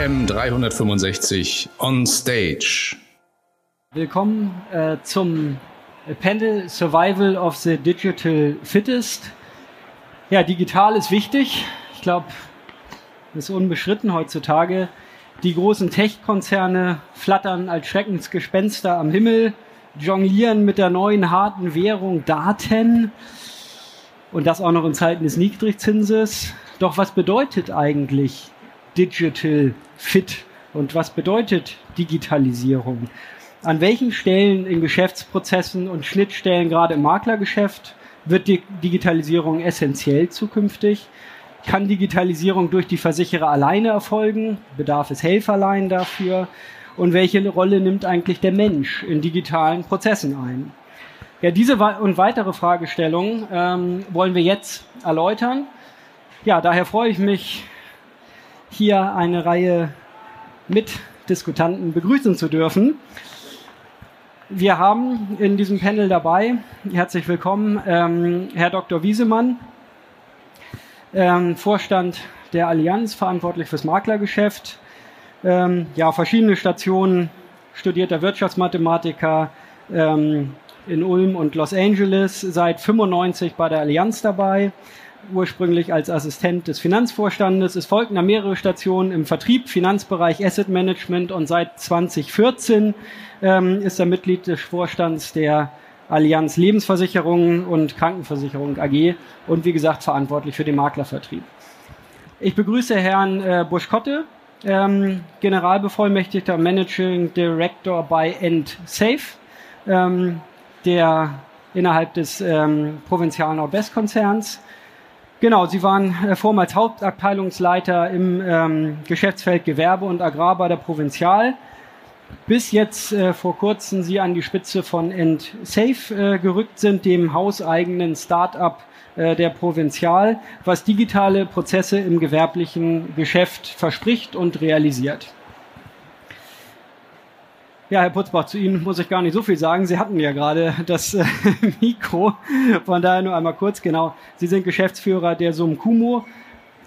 AM 365 on Stage. Willkommen äh, zum Panel Survival of the Digital Fittest. Ja, digital ist wichtig. Ich glaube, ist unbeschritten heutzutage. Die großen Tech-Konzerne flattern als Schreckensgespenster am Himmel, jonglieren mit der neuen harten Währung Daten und das auch noch in Zeiten des Niedrigzinses. Doch was bedeutet eigentlich Digital Fit und was bedeutet Digitalisierung? An welchen Stellen in Geschäftsprozessen und Schnittstellen, gerade im Maklergeschäft, wird die Digitalisierung essentiell zukünftig? Kann Digitalisierung durch die Versicherer alleine erfolgen? Bedarf es Helferlein dafür? Und welche Rolle nimmt eigentlich der Mensch in digitalen Prozessen ein? Ja, diese und weitere Fragestellungen ähm, wollen wir jetzt erläutern. Ja, daher freue ich mich, hier eine Reihe Mitdiskutanten begrüßen zu dürfen. Wir haben in diesem Panel dabei, herzlich willkommen, ähm, Herr Dr. Wiesemann, ähm, Vorstand der Allianz, verantwortlich fürs Maklergeschäft. Ähm, ja, verschiedene Stationen, studierter Wirtschaftsmathematiker ähm, in Ulm und Los Angeles, seit 95 bei der Allianz dabei, ursprünglich als Assistent des Finanzvorstandes. Es folgten da mehrere Stationen im Vertrieb, Finanzbereich, Asset Management und seit 2014 ähm, ist er Mitglied des Vorstands der Allianz Lebensversicherungen und Krankenversicherung AG und wie gesagt verantwortlich für den Maklervertrieb. Ich begrüße Herrn äh, Buschkotte, ähm, Generalbevollmächtigter Managing Director bei EndSafe, ähm, der innerhalb des ähm, Provinzial Nordwestkonzerns. Genau, Sie waren äh, vormals Hauptabteilungsleiter im ähm, Geschäftsfeld Gewerbe und Agrar bei der Provinzial bis jetzt äh, vor kurzem sie an die Spitze von EndSafe äh, gerückt sind, dem hauseigenen Start-up äh, der Provinzial, was digitale Prozesse im gewerblichen Geschäft verspricht und realisiert. Ja, Herr Putzbach, zu Ihnen muss ich gar nicht so viel sagen. Sie hatten ja gerade das äh, Mikro, von daher nur einmal kurz. Genau, Sie sind Geschäftsführer der Sumkumo,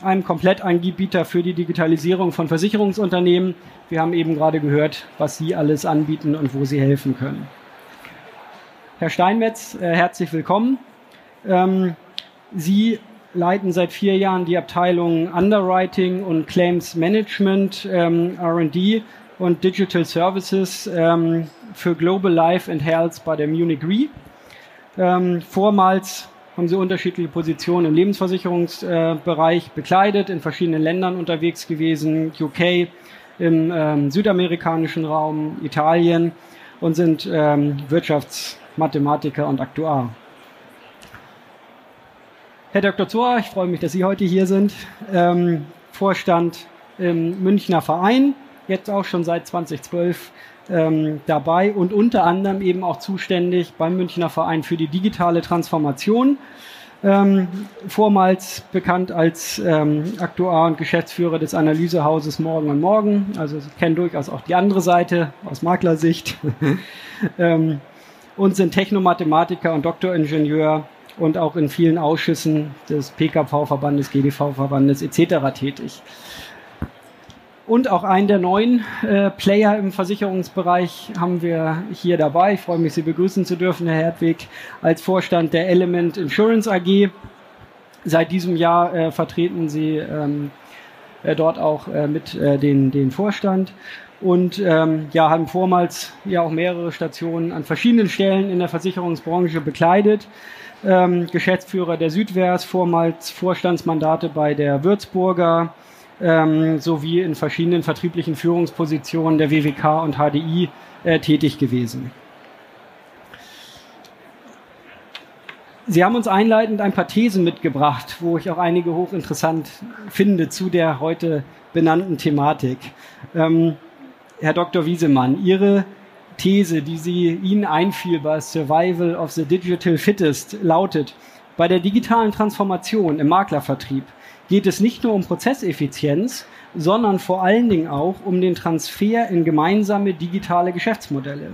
einem Komplettanbieter für die Digitalisierung von Versicherungsunternehmen. Wir haben eben gerade gehört, was Sie alles anbieten und wo Sie helfen können. Herr Steinmetz, äh, herzlich willkommen. Ähm, Sie leiten seit vier Jahren die Abteilung Underwriting und Claims Management, ähm, RD und Digital Services ähm, für Global Life and Health bei der Munich Re. Ähm, vormals haben sie unterschiedliche Positionen im Lebensversicherungsbereich bekleidet, in verschiedenen Ländern unterwegs gewesen, UK, im ähm, südamerikanischen Raum, Italien und sind ähm, Wirtschaftsmathematiker und Aktuar. Herr Dr. Zohr, ich freue mich, dass Sie heute hier sind. Ähm, Vorstand im Münchner Verein, jetzt auch schon seit 2012 ähm, dabei und unter anderem eben auch zuständig beim Münchner Verein für die digitale Transformation. Ähm, vormals bekannt als ähm, Aktuar und Geschäftsführer des Analysehauses Morgen und Morgen. Also Sie kennen durchaus auch die andere Seite aus Maklersicht. ähm, und sind Technomathematiker und Doktoringenieur und auch in vielen Ausschüssen des PKV-Verbandes, GDV-Verbandes etc. tätig und auch einen der neuen äh, Player im Versicherungsbereich haben wir hier dabei. Ich freue mich, Sie begrüßen zu dürfen, Herr Hertwig, als Vorstand der Element Insurance AG. Seit diesem Jahr äh, vertreten Sie ähm, äh, dort auch äh, mit äh, den, den Vorstand und ähm, ja, haben vormals ja auch mehrere Stationen an verschiedenen Stellen in der Versicherungsbranche bekleidet. Ähm, Geschäftsführer der Südwers, vormals Vorstandsmandate bei der Würzburger, ähm, sowie in verschiedenen vertrieblichen Führungspositionen der WWK und HDI äh, tätig gewesen. Sie haben uns einleitend ein paar Thesen mitgebracht, wo ich auch einige hochinteressant finde zu der heute benannten Thematik. Ähm, Herr Dr. Wiesemann, Ihre These, die Sie Ihnen einfiel bei Survival of the Digital Fittest, lautet, bei der digitalen Transformation im Maklervertrieb geht es nicht nur um Prozesseffizienz, sondern vor allen Dingen auch um den Transfer in gemeinsame digitale Geschäftsmodelle.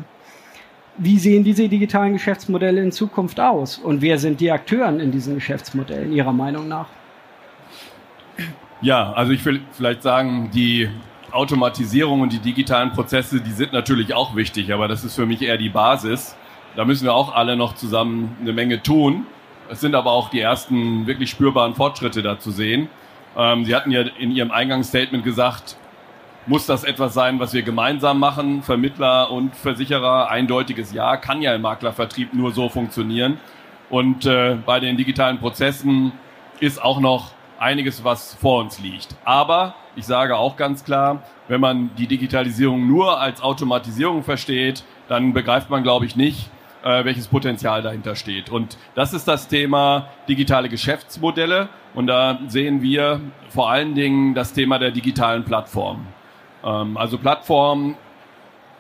Wie sehen diese digitalen Geschäftsmodelle in Zukunft aus und wer sind die Akteuren in diesen Geschäftsmodellen Ihrer Meinung nach? Ja, also ich will vielleicht sagen, die Automatisierung und die digitalen Prozesse, die sind natürlich auch wichtig, aber das ist für mich eher die Basis. Da müssen wir auch alle noch zusammen eine Menge tun. Es sind aber auch die ersten wirklich spürbaren Fortschritte da zu sehen. Ähm, Sie hatten ja in Ihrem Eingangsstatement gesagt, muss das etwas sein, was wir gemeinsam machen, Vermittler und Versicherer? Eindeutiges Ja, kann ja im Maklervertrieb nur so funktionieren. Und äh, bei den digitalen Prozessen ist auch noch einiges, was vor uns liegt. Aber ich sage auch ganz klar, wenn man die Digitalisierung nur als Automatisierung versteht, dann begreift man, glaube ich, nicht, äh, welches Potenzial dahinter steht. Und das ist das Thema digitale Geschäftsmodelle. Und da sehen wir vor allen Dingen das Thema der digitalen Plattform. Ähm, also Plattformen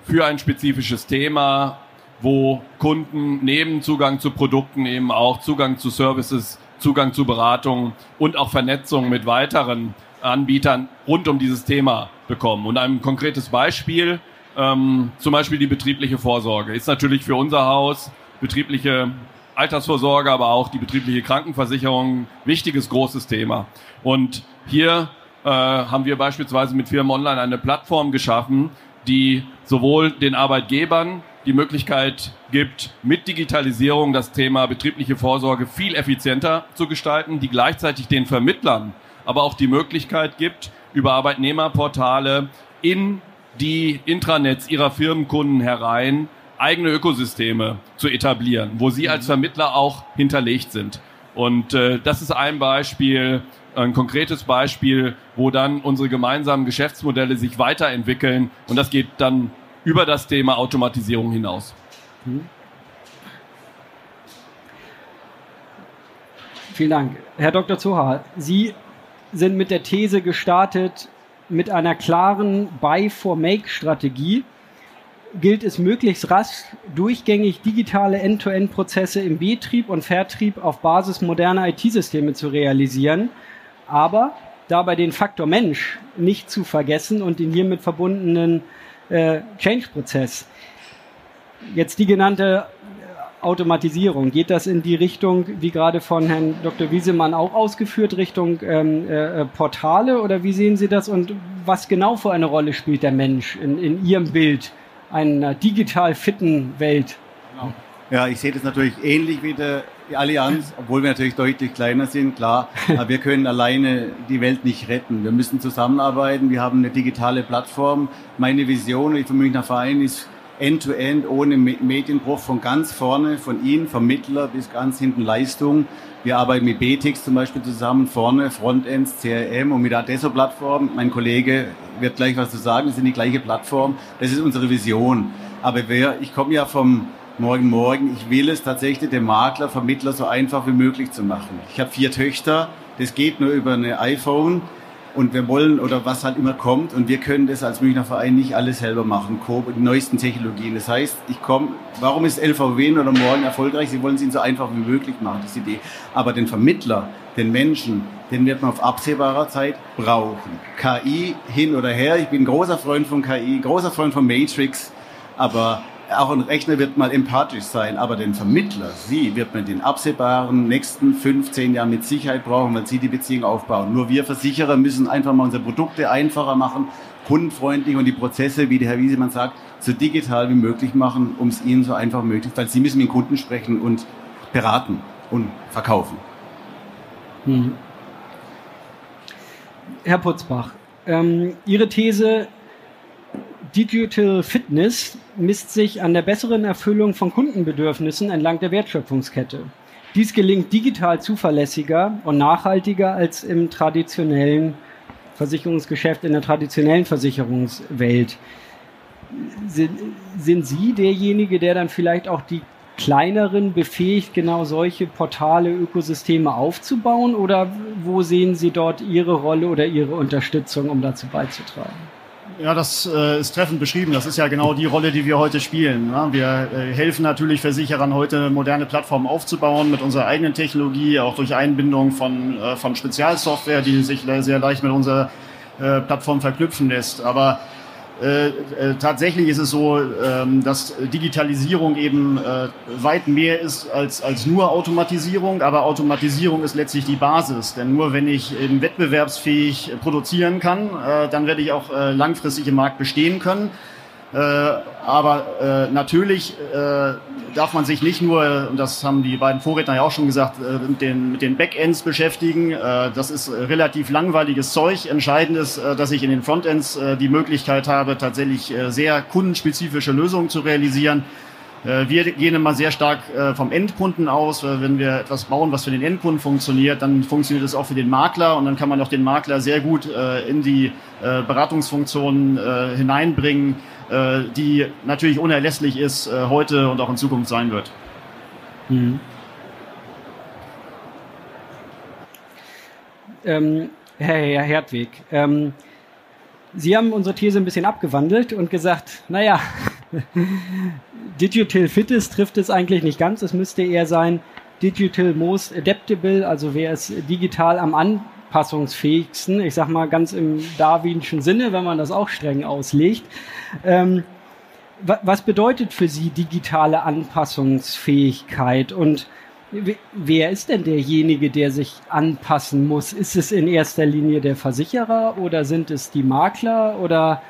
für ein spezifisches Thema, wo Kunden neben Zugang zu Produkten eben auch Zugang zu Services, Zugang zu Beratung und auch Vernetzung mit weiteren Anbietern rund um dieses Thema bekommen. Und ein konkretes Beispiel, ähm, zum Beispiel die betriebliche Vorsorge, ist natürlich für unser Haus betriebliche Altersvorsorge, aber auch die betriebliche Krankenversicherung wichtiges, großes Thema. Und hier äh, haben wir beispielsweise mit Firmen Online eine Plattform geschaffen, die sowohl den Arbeitgebern die Möglichkeit gibt, mit Digitalisierung das Thema betriebliche Vorsorge viel effizienter zu gestalten, die gleichzeitig den Vermittlern aber auch die Möglichkeit gibt, über Arbeitnehmerportale in die Intranets ihrer Firmenkunden herein eigene Ökosysteme zu etablieren, wo sie als Vermittler auch hinterlegt sind. Und äh, das ist ein Beispiel, ein konkretes Beispiel, wo dann unsere gemeinsamen Geschäftsmodelle sich weiterentwickeln und das geht dann über das Thema Automatisierung hinaus. Mhm. Vielen Dank. Herr Dr. Zoha, Sie sind mit der These gestartet, mit einer klaren Buy-for-Make-Strategie gilt es möglichst rasch, durchgängig digitale End-to-End-Prozesse im Betrieb und Vertrieb auf Basis moderner IT-Systeme zu realisieren, aber dabei den Faktor Mensch nicht zu vergessen und den hiermit verbundenen äh, Change-Prozess. Jetzt die genannte Automatisierung. Geht das in die Richtung, wie gerade von Herrn Dr. Wiesemann auch ausgeführt, Richtung ähm, äh, Portale oder wie sehen Sie das und was genau für eine Rolle spielt der Mensch in, in Ihrem Bild einer digital fitten Welt? Genau. Ja, ich sehe das natürlich ähnlich wie der die Allianz, obwohl wir natürlich deutlich kleiner sind, klar. Aber wir können alleine die Welt nicht retten. Wir müssen zusammenarbeiten. Wir haben eine digitale Plattform. Meine Vision, ich vom Münchner Verein, ist end-to-end, -end, ohne Medienbruch, von ganz vorne, von Ihnen, Vermittler bis ganz hinten Leistung. Wir arbeiten mit BTX zum Beispiel zusammen, vorne, Frontends, CRM und mit Adesso-Plattform. Mein Kollege wird gleich was zu sagen, wir sind die gleiche Plattform. Das ist unsere Vision. Aber wer, ich komme ja vom Morgen Morgen, ich will es tatsächlich dem Makler, Vermittler so einfach wie möglich zu machen. Ich habe vier Töchter, das geht nur über eine iPhone und wir wollen oder was halt immer kommt und wir können das als Münchner Verein nicht alles selber machen, Coop die neuesten Technologien. Das heißt, ich komme, warum ist LVW oder morgen erfolgreich? Sie wollen es ihnen so einfach wie möglich machen, das ist die Idee. Aber den Vermittler, den Menschen, den wird man auf absehbarer Zeit brauchen. KI hin oder her, ich bin großer Freund von KI, großer Freund von Matrix, aber auch ein Rechner wird mal empathisch sein, aber den Vermittler, Sie, wird man den absehbaren nächsten 15 Jahren mit Sicherheit brauchen, weil Sie die Beziehung aufbauen. Nur wir Versicherer müssen einfach mal unsere Produkte einfacher machen, kundenfreundlich und die Prozesse, wie der Herr Wiesemann sagt, so digital wie möglich machen, um es Ihnen so einfach möglich, weil Sie müssen mit den Kunden sprechen und beraten und verkaufen. Hm. Herr Putzbach, ähm, Ihre These Digital Fitness misst sich an der besseren Erfüllung von Kundenbedürfnissen entlang der Wertschöpfungskette. Dies gelingt digital zuverlässiger und nachhaltiger als im traditionellen Versicherungsgeschäft, in der traditionellen Versicherungswelt. Sind, sind Sie derjenige, der dann vielleicht auch die kleineren befähigt, genau solche Portale, Ökosysteme aufzubauen? Oder wo sehen Sie dort Ihre Rolle oder Ihre Unterstützung, um dazu beizutragen? Ja, das äh, ist treffend beschrieben. Das ist ja genau die Rolle, die wir heute spielen. Ne? Wir äh, helfen natürlich Versicherern heute moderne Plattformen aufzubauen mit unserer eigenen Technologie, auch durch Einbindung von, äh, von Spezialsoftware, die sich sehr leicht mit unserer äh, Plattform verknüpfen lässt. Aber Äh, äh, tatsächlich ist es so, ähm, dass Digitalisierung eben äh, weit mehr ist als, als nur Automatisierung, aber Automatisierung ist letztlich die Basis. Denn nur wenn ich eben wettbewerbsfähig produzieren kann, äh, dann werde ich auch äh, langfristig im Markt bestehen können. Äh, aber äh, natürlich äh, darf man sich nicht nur, und das haben die beiden Vorredner ja auch schon gesagt, äh, mit, den, mit den Backends beschäftigen. Äh, das ist relativ langweiliges Zeug. Entscheidend ist, äh, dass ich in den Frontends äh, die Möglichkeit habe, tatsächlich äh, sehr kundenspezifische Lösungen zu realisieren. Äh, wir gehen immer sehr stark äh, vom Endkunden aus. Wenn wir etwas bauen, was für den Endkunden funktioniert, dann funktioniert es auch für den Makler und dann kann man auch den Makler sehr gut äh, in die Beratungsfunktionen hineinbringen die natürlich unerlässlich ist, äh, heute und auch in Zukunft sein wird. Mhm. Ähm, Herr, Hertwig, ähm, Sie haben unsere These ein bisschen abgewandelt und gesagt, naja, Digital Fittest trifft es eigentlich nicht ganz. Es müsste eher sein Digital Most Adaptable, also wer ist digital am anpassungsfähigsten. Ich sag mal ganz im darwinschen Sinne, wenn man das auch streng auslegt. Ähm, was bedeutet für Sie digitale Anpassungsfähigkeit und wer ist denn derjenige, der sich anpassen muss? Ist es in erster Linie der Versicherer oder sind es die Makler oder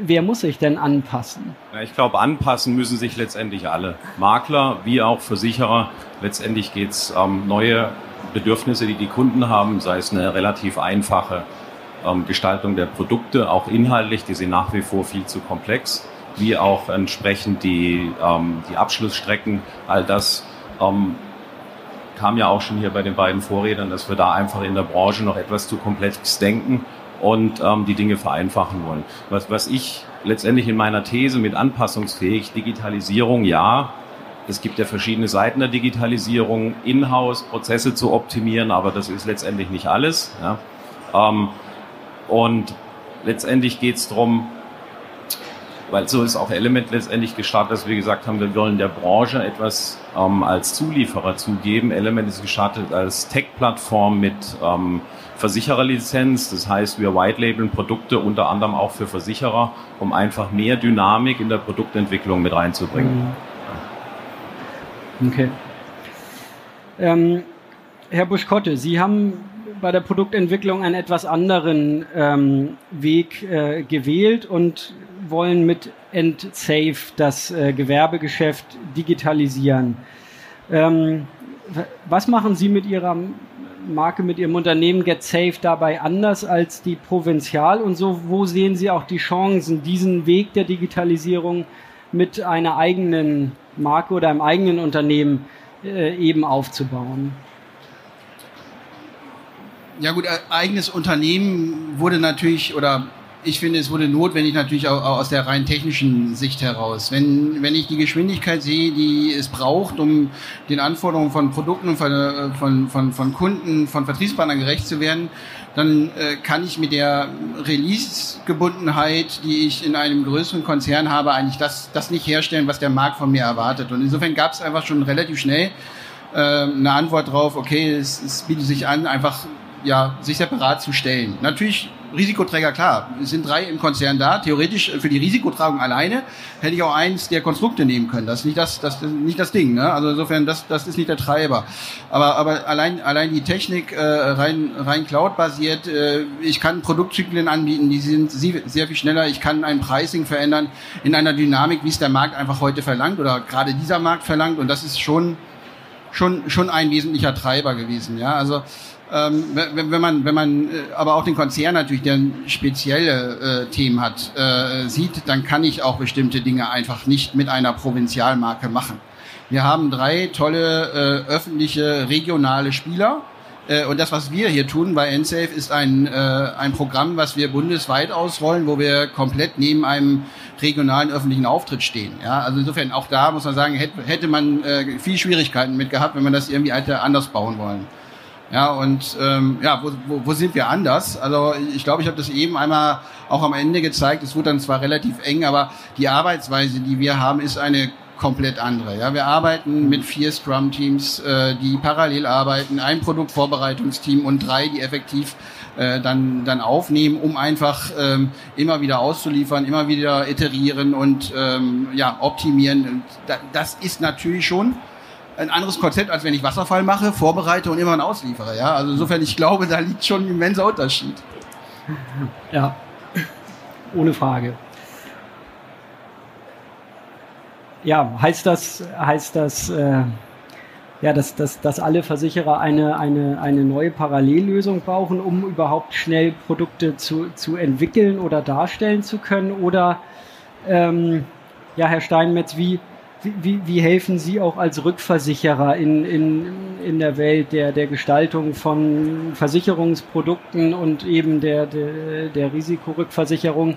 wer muss sich denn anpassen? Ich glaube, anpassen müssen sich letztendlich alle. Makler wie auch Versicherer. Letztendlich geht es um ähm, neue Bedürfnisse, die die Kunden haben, sei es eine relativ einfache ähm, Gestaltung der Produkte, auch inhaltlich, die sind nach wie vor viel zu komplex, wie auch entsprechend die, ähm, die Abschlussstrecken, all das ähm, kam ja auch schon hier bei den beiden Vorredern, dass wir da einfach in der Branche noch etwas zu komplex denken und ähm, die Dinge vereinfachen wollen. Was, was ich letztendlich in meiner These mit anpassungsfähig, Digitalisierung, ja, es gibt ja verschiedene Seiten der Digitalisierung, Inhouse, Prozesse zu optimieren, aber das ist letztendlich nicht alles. Ja. Ähm, und letztendlich geht es darum, weil so ist auch Element letztendlich gestartet, dass wir gesagt haben, wir wollen der Branche etwas ähm, als Zulieferer zugeben. Element ist gestartet als Tech-Plattform mit ähm, Versichererlizenz. Das heißt, wir white-labeln Produkte unter anderem auch für Versicherer, um einfach mehr Dynamik in der Produktentwicklung mit reinzubringen. Mhm. Okay. Ähm, Herr Buschkotte, Sie haben bei der Produktentwicklung einen etwas anderen ähm, Weg äh, gewählt und wollen mit EndSafe das äh, Gewerbegeschäft digitalisieren. Ähm, was machen Sie mit Ihrer Marke, mit Ihrem Unternehmen GetSafe dabei anders als die Provinzial und so, wo sehen Sie auch die Chancen, diesen Weg der Digitalisierung mit einer eigenen Marke oder einem eigenen Unternehmen äh, eben aufzubauen? ja gut, eigenes Unternehmen wurde natürlich oder ich finde, es wurde notwendig natürlich auch aus der rein technischen Sicht heraus. Wenn, wenn ich die Geschwindigkeit sehe, die es braucht, um den Anforderungen von Produkten, von, von, von, von Kunden, von Vertriebspartnern gerecht zu werden, dann äh, kann ich mit der Release-Gebundenheit, die ich in einem größeren Konzern habe, eigentlich das, das nicht herstellen, was der Markt von mir erwartet. Und insofern gab es einfach schon relativ schnell äh, eine Antwort drauf, okay, es, es bietet sich an, einfach ja, sich separat zu stellen. Natürlich Risikoträger, klar, es sind drei im Konzern da. Theoretisch für die Risikotragung alleine hätte ich auch eins der Konstrukte nehmen können. Das ist nicht das, das, nicht das Ding. Ne? Also insofern, das, das ist nicht der Treiber. Aber, aber allein, allein die Technik äh, rein, rein Cloud-basiert. Äh, ich kann Produktzyklen anbieten, die sind sehr viel schneller. Ich kann ein Pricing verändern in einer Dynamik, wie es der Markt einfach heute verlangt oder gerade dieser Markt verlangt. Und das ist schon schon schon ein wesentlicher Treiber gewesen. Ja, also ähm, wenn, man, wenn man äh, aber auch den Konzern natürlich, der spezielle äh, Themen hat, äh, sieht, dann kann ich auch bestimmte Dinge einfach nicht mit einer Provinzialmarke machen. Wir haben drei tolle äh, öffentliche regionale Spieler. Äh, und das, was wir hier tun bei NSAFE, ist ein, äh, ein Programm, was wir bundesweit ausrollen, wo wir komplett neben einem regionalen öffentlichen Auftritt stehen. Ja, also insofern auch da muss man sagen, hätte, hätte man äh, viel Schwierigkeiten mit gehabt, wenn man das irgendwie anders bauen wollen. Ja, und ähm, ja, wo, wo, wo sind wir anders? Also ich glaube, ich habe das eben einmal auch am Ende gezeigt. Es wurde dann zwar relativ eng, aber die Arbeitsweise, die wir haben, ist eine komplett andere. Ja, wir arbeiten mit vier Scrum-Teams, äh, die parallel arbeiten, ein Produktvorbereitungsteam und drei, die effektiv äh, dann, dann aufnehmen, um einfach ähm, immer wieder auszuliefern, immer wieder iterieren und ähm, ja, optimieren. Das ist natürlich schon ein anderes Konzept, als wenn ich Wasserfall mache, vorbereite und immer ausliefere. Ja? Also insofern, ich glaube, da liegt schon ein immenser Unterschied. Ja, ohne Frage. Ja, heißt das, heißt das, äh, ja, dass, dass, dass alle Versicherer eine, eine, eine neue Parallellösung brauchen, um überhaupt schnell Produkte zu, zu entwickeln oder darstellen zu können? Oder, ähm, ja, Herr Steinmetz, wie, wie, wie helfen Sie auch als Rückversicherer in, in, in der Welt der, der Gestaltung von Versicherungsprodukten und eben der, der, der Risikorückversicherung?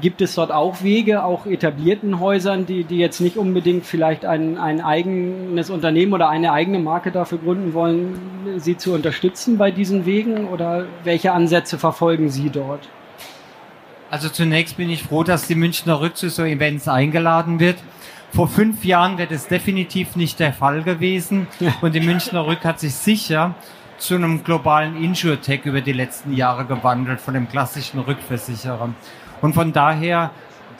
Gibt es dort auch Wege, auch etablierten Häusern, die, die jetzt nicht unbedingt vielleicht ein, ein eigenes Unternehmen oder eine eigene Marke dafür gründen wollen, Sie zu unterstützen bei diesen Wegen? Oder welche Ansätze verfolgen Sie dort? Also zunächst bin ich froh, dass die Münchner Rück zu so Events eingeladen wird. Vor fünf Jahren wäre das definitiv nicht der Fall gewesen. Und die Münchner Rück hat sich sicher zu einem globalen Insurtech über die letzten Jahre gewandelt, von dem klassischen Rückversicherer. Und von daher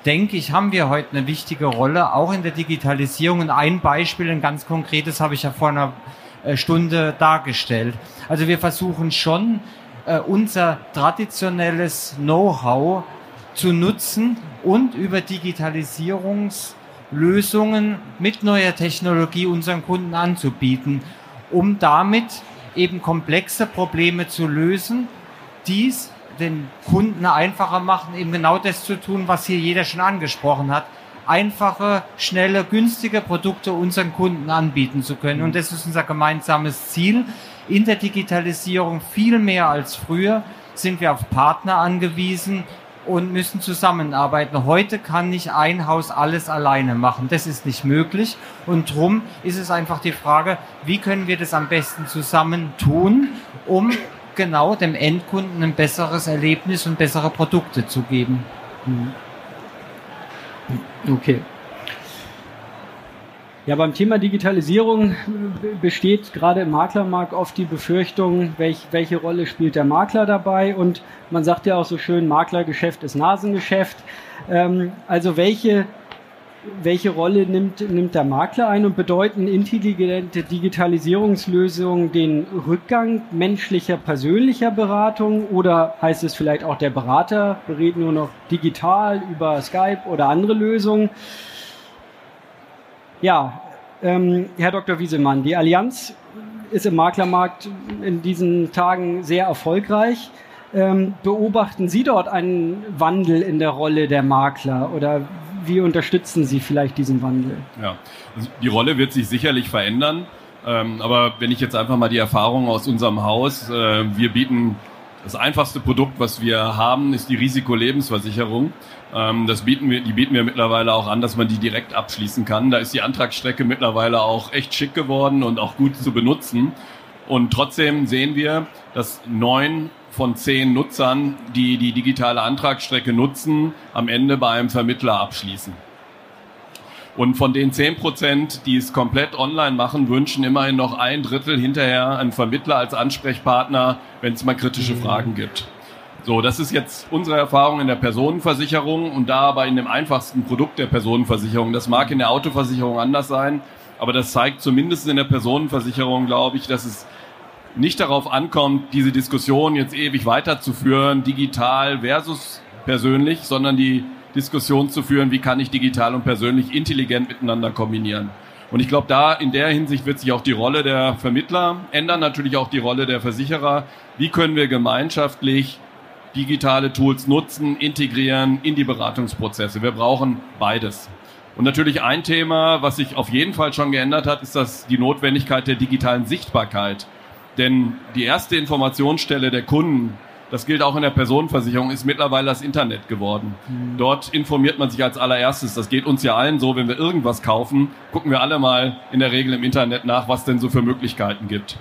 denke ich, haben wir heute eine wichtige Rolle, auch in der Digitalisierung. Und ein Beispiel, ein ganz konkretes, habe ich ja vor einer äh, Stunde dargestellt. Also wir versuchen schon, äh, unser traditionelles Know-how zu nutzen und über Digitalisierungslösungen mit neuer Technologie unseren Kunden anzubieten, um damit eben komplexe Probleme zu lösen, dies den Kunden einfacher machen, eben genau das zu tun, was hier jeder schon angesprochen hat. Einfache, schnelle, günstige Produkte unseren Kunden anbieten zu können. Und das ist unser gemeinsames Ziel. In der Digitalisierung viel mehr als früher sind wir auf Partner angewiesen und müssen zusammenarbeiten. Heute kann nicht ein Haus alles alleine machen. Das ist nicht möglich. Und drum ist es einfach die Frage, wie können wir das am besten zusammen tun, um genau dem Endkunden ein besseres Erlebnis und bessere Produkte zu geben. Mhm. Okay. Ja, beim Thema Digitalisierung besteht gerade im Maklermarkt oft die Befürchtung, welch, welche Rolle spielt der Makler dabei? Und man sagt ja auch so schön, Maklergeschäft ist Nasengeschäft. Ähm, also welche welche Rolle nimmt, nimmt der Makler ein und bedeuten intelligente Digitalisierungslösungen den Rückgang menschlicher, persönlicher Beratung oder heißt es vielleicht auch der Berater berät nur noch digital über Skype oder andere Lösungen? Ja, ähm, Herr Dr. Wiesemann, die Allianz ist im Maklermarkt in diesen Tagen sehr erfolgreich. Ähm, beobachten Sie dort einen Wandel in der Rolle der Makler oder wie unterstützen Sie vielleicht diesen Wandel? Ja, also die Rolle wird sich sicherlich verändern. Ähm, aber wenn ich jetzt einfach mal die Erfahrung aus unserem Haus, äh, wir bieten das einfachste Produkt, was wir haben, ist die Risikolebensversicherung. Ähm, das bieten wir, die bieten wir mittlerweile auch an, dass man die direkt abschließen kann. Da ist die Antragsstrecke mittlerweile auch echt schick geworden und auch gut zu benutzen. Und trotzdem sehen wir, dass neun von zehn Nutzern, die die digitale Antragsstrecke nutzen, am Ende bei einem Vermittler abschließen. Und von den zehn Prozent, die es komplett online machen, wünschen immerhin noch ein Drittel hinterher einen Vermittler als Ansprechpartner, wenn es mal kritische. Fragen gibt. So, das ist jetzt unsere Erfahrung in der Personenversicherung und da aber in dem einfachsten Produkt der Personenversicherung. Das mag in der Autoversicherung anders sein, aber das zeigt zumindest in der Personenversicherung, glaube ich, dass es nicht darauf ankommt, diese Diskussion jetzt ewig weiterzuführen, digital versus persönlich, sondern die Diskussion zu führen, wie kann ich digital und persönlich intelligent miteinander kombinieren. Und ich glaube, da in der Hinsicht wird sich auch die Rolle der Vermittler ändern, natürlich auch die Rolle der Versicherer. Wie können wir gemeinschaftlich digitale Tools nutzen, integrieren in die Beratungsprozesse? Wir brauchen beides. Und natürlich ein Thema, was sich auf jeden Fall schon geändert hat, ist das die Notwendigkeit der digitalen Sichtbarkeit. Denn die erste Informationsstelle der Kunden, das gilt auch in der Personenversicherung, ist mittlerweile das Internet geworden. Mhm. Dort informiert man sich als allererstes. Das geht uns ja allen so, wenn wir irgendwas kaufen, gucken wir alle mal in der Regel im Internet nach, was denn so für Möglichkeiten gibt.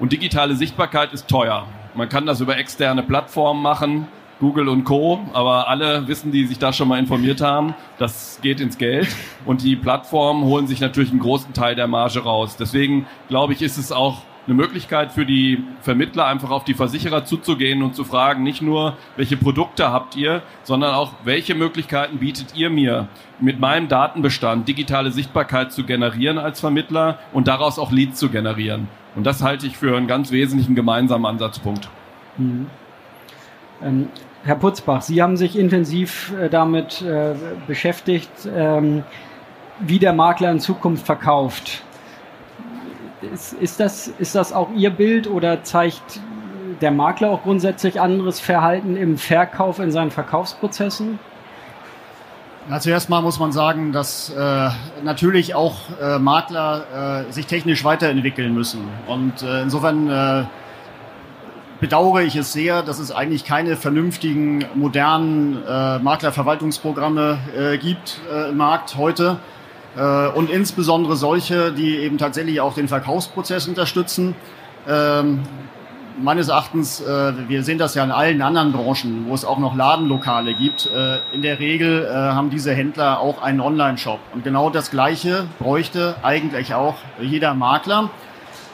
Und digitale Sichtbarkeit ist teuer. Man kann das über externe Plattformen machen. Google und Co. Aber alle wissen, die sich da schon mal informiert haben, das geht ins Geld. Und die Plattformen holen sich natürlich einen großen Teil der Marge raus. Deswegen glaube ich, ist es auch eine Möglichkeit für die Vermittler, einfach auf die Versicherer zuzugehen und zu fragen, nicht nur, welche Produkte habt ihr, sondern auch, welche Möglichkeiten bietet ihr mir, mit meinem Datenbestand digitale Sichtbarkeit zu generieren als Vermittler und daraus auch Leads zu generieren. Und das halte ich für einen ganz wesentlichen gemeinsamen Ansatzpunkt. Mhm. Ähm, Herr Putzbach, Sie haben sich intensiv äh, damit äh, beschäftigt, ähm, wie der Makler in Zukunft verkauft. Ist, ist, das, ist das auch Ihr Bild oder zeigt der Makler auch grundsätzlich anderes Verhalten im Verkauf in seinen Verkaufsprozessen? Na, zuerst mal muss man sagen, dass äh, natürlich auch äh, Makler äh, sich technisch weiterentwickeln müssen. Und äh, insofern äh, bedauere ich es sehr, dass es eigentlich keine vernünftigen, modernen äh, Maklerverwaltungsprogramme gibt im Markt heute. Äh, und insbesondere solche, die eben tatsächlich auch den Verkaufsprozess unterstützen. Ähm, meines Erachtens, äh, wir sehen das ja in allen anderen Branchen, wo es auch noch Ladenlokale gibt. Äh, in der Regel äh, haben diese Händler auch einen Online-Shop. Und genau das Gleiche bräuchte eigentlich auch jeder Makler.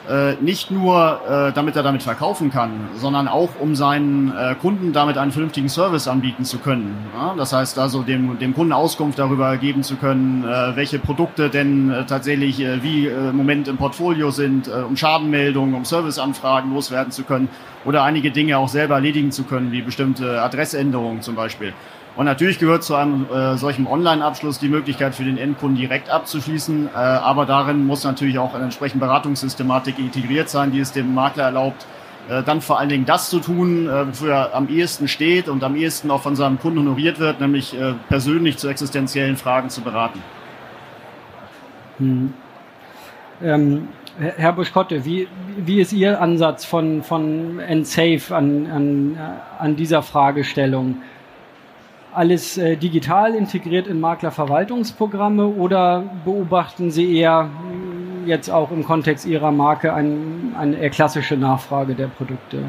Äh, nicht nur, äh, damit er damit verkaufen kann, sondern auch, um seinen äh, Kunden damit einen vernünftigen Service anbieten zu können. Ja? Das heißt also, dem, dem Kunden Auskunft darüber geben zu können, äh, welche Produkte denn äh, tatsächlich äh, wie äh, im Moment im Portfolio sind, äh, um Schadenmeldungen, um Serviceanfragen loswerden zu können oder einige Dinge auch selber erledigen zu können, wie bestimmte Adressänderungen zum Beispiel. Und natürlich gehört zu einem äh, solchen Online-Abschluss die Möglichkeit für den Endkunden direkt abzuschließen. Äh, aber darin muss natürlich auch eine entsprechende Beratungssystematik integriert sein, die es dem Makler erlaubt, äh, dann vor allen Dingen das zu tun, äh, wofür er am ehesten steht und am ehesten auch von seinem Kunden honoriert wird, nämlich äh, persönlich zu existenziellen Fragen zu beraten. Hm. Ähm, Herr Buschkotte, wie, wie ist Ihr Ansatz von, von NSAFE an, an, an dieser Fragestellung? Alles äh, digital integriert in Maklerverwaltungsprogramme oder beobachten Sie eher äh, jetzt auch im Kontext Ihrer Marke ein, eine eher klassische Nachfrage der Produkte?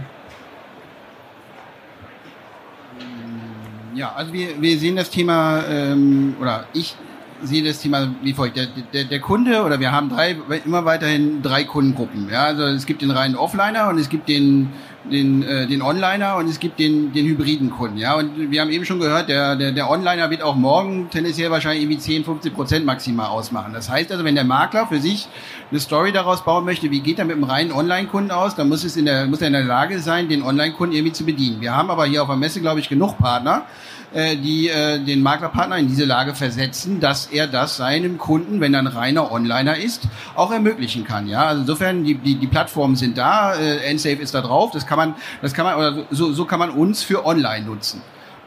Ja, also wir, wir sehen das Thema, ähm, oder ich sehe das Thema wie folgt. Der, der, der Kunde, oder wir haben drei, immer weiterhin drei Kundengruppen. Ja, also es gibt den reinen Offliner und es gibt den den, äh, den Onliner und es gibt den, den hybriden Kunden. Ja, und wir haben eben schon gehört, der, der, der Onliner wird auch morgen tendenziell wahrscheinlich irgendwie 10, 50 Prozent maximal ausmachen. Das heißt also, wenn der Makler für sich eine Story daraus bauen möchte, wie geht er mit einem reinen Online-Kunden aus, dann muss es in der, muss er in der Lage sein, den Online-Kunden irgendwie zu bedienen. Wir haben aber hier auf der Messe, glaube ich, genug Partner, äh, die äh, den Maklerpartner in diese Lage versetzen, dass er das seinem Kunden, wenn er ein reiner Onliner ist, auch ermöglichen kann. Ja, also insofern die die, die Plattformen sind da, äh, Ensafe ist da drauf, das kann man, das kann man oder so so kann man uns für Online nutzen.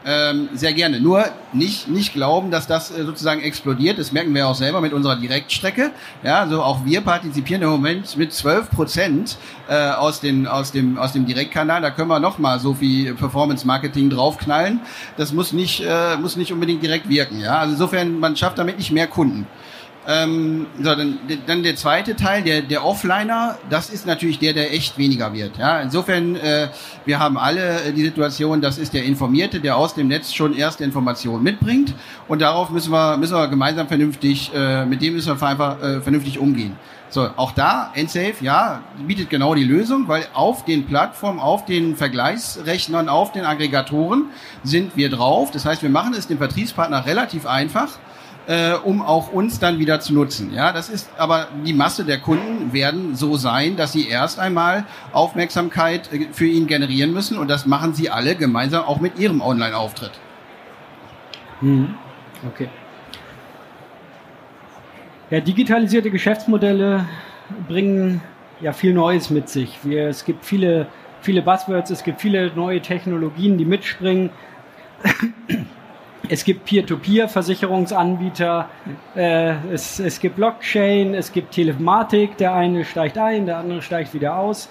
Ähm, sehr gerne. Nur nicht, nicht glauben, dass das äh, sozusagen explodiert. Das merken wir auch selber mit unserer Direktstrecke. Ja, also auch wir partizipieren im Moment mit 12 Prozent äh, aus, den, aus, dem, aus dem Direktkanal. Da können wir noch mal so viel Performance-Marketing draufknallen. Das muss nicht, äh, muss nicht unbedingt direkt wirken. Ja, also insofern, man schafft damit nicht mehr Kunden. Ähm, so, dann, dann der zweite Teil, der, der Offliner, das ist natürlich der, der echt weniger wird. Ja, insofern, äh, wir haben alle äh, die Situation, das ist der Informierte, der aus dem Netz schon erste Informationen mitbringt und darauf müssen wir, müssen wir gemeinsam vernünftig, äh, mit dem müssen wir einfach äh, vernünftig umgehen. So, auch da, Endsafe, ja, bietet genau die Lösung, weil auf den Plattformen, auf den Vergleichsrechnern, auf den Aggregatoren sind wir drauf. Das heißt, wir machen es dem Vertriebspartner relativ einfach äh, um auch uns dann wieder zu nutzen. Ja, das ist aber die Masse der Kunden werden so sein, dass sie erst einmal Aufmerksamkeit äh, für ihn generieren müssen und das machen sie alle gemeinsam auch mit ihrem Online-Auftritt. Mhm. Okay. Ja, digitalisierte Geschäftsmodelle bringen ja viel Neues mit sich. Wir, es gibt viele, viele Buzzwords, es gibt viele neue Technologien, die mitspringen. Es gibt Peer-to-Peer-Versicherungsanbieter, äh, es, es gibt Blockchain, es gibt Telematik, der eine steigt ein, der andere steigt wieder aus.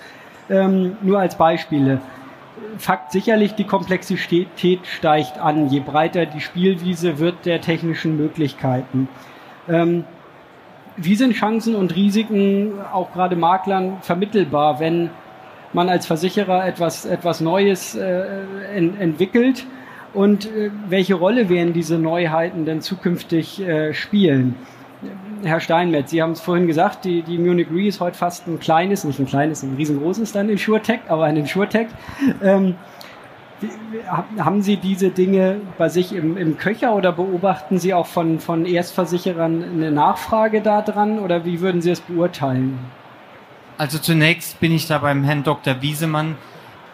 Ähm, nur als Beispiele. Fakt sicherlich, die Komplexität steigt an. Je breiter die Spielwiese wird der technischen Möglichkeiten. Ähm, wie sind Chancen und Risiken auch gerade Maklern vermittelbar, wenn man als Versicherer etwas, etwas Neues äh, en, entwickelt und äh, welche Rolle werden diese Neuheiten denn zukünftig äh, spielen? Herr Steinmetz, Sie haben es vorhin gesagt, die, die Munich Re ist heute fast ein kleines, nicht ein kleines, ein riesengroßes dann InsurTech, aber ein InsurTech. Ähm, haben Sie diese Dinge bei sich im, im Köcher oder beobachten Sie auch von, von Erstversicherern eine Nachfrage daran oder wie würden Sie es beurteilen? Also zunächst bin ich da beim Herrn Dr. Wiesemann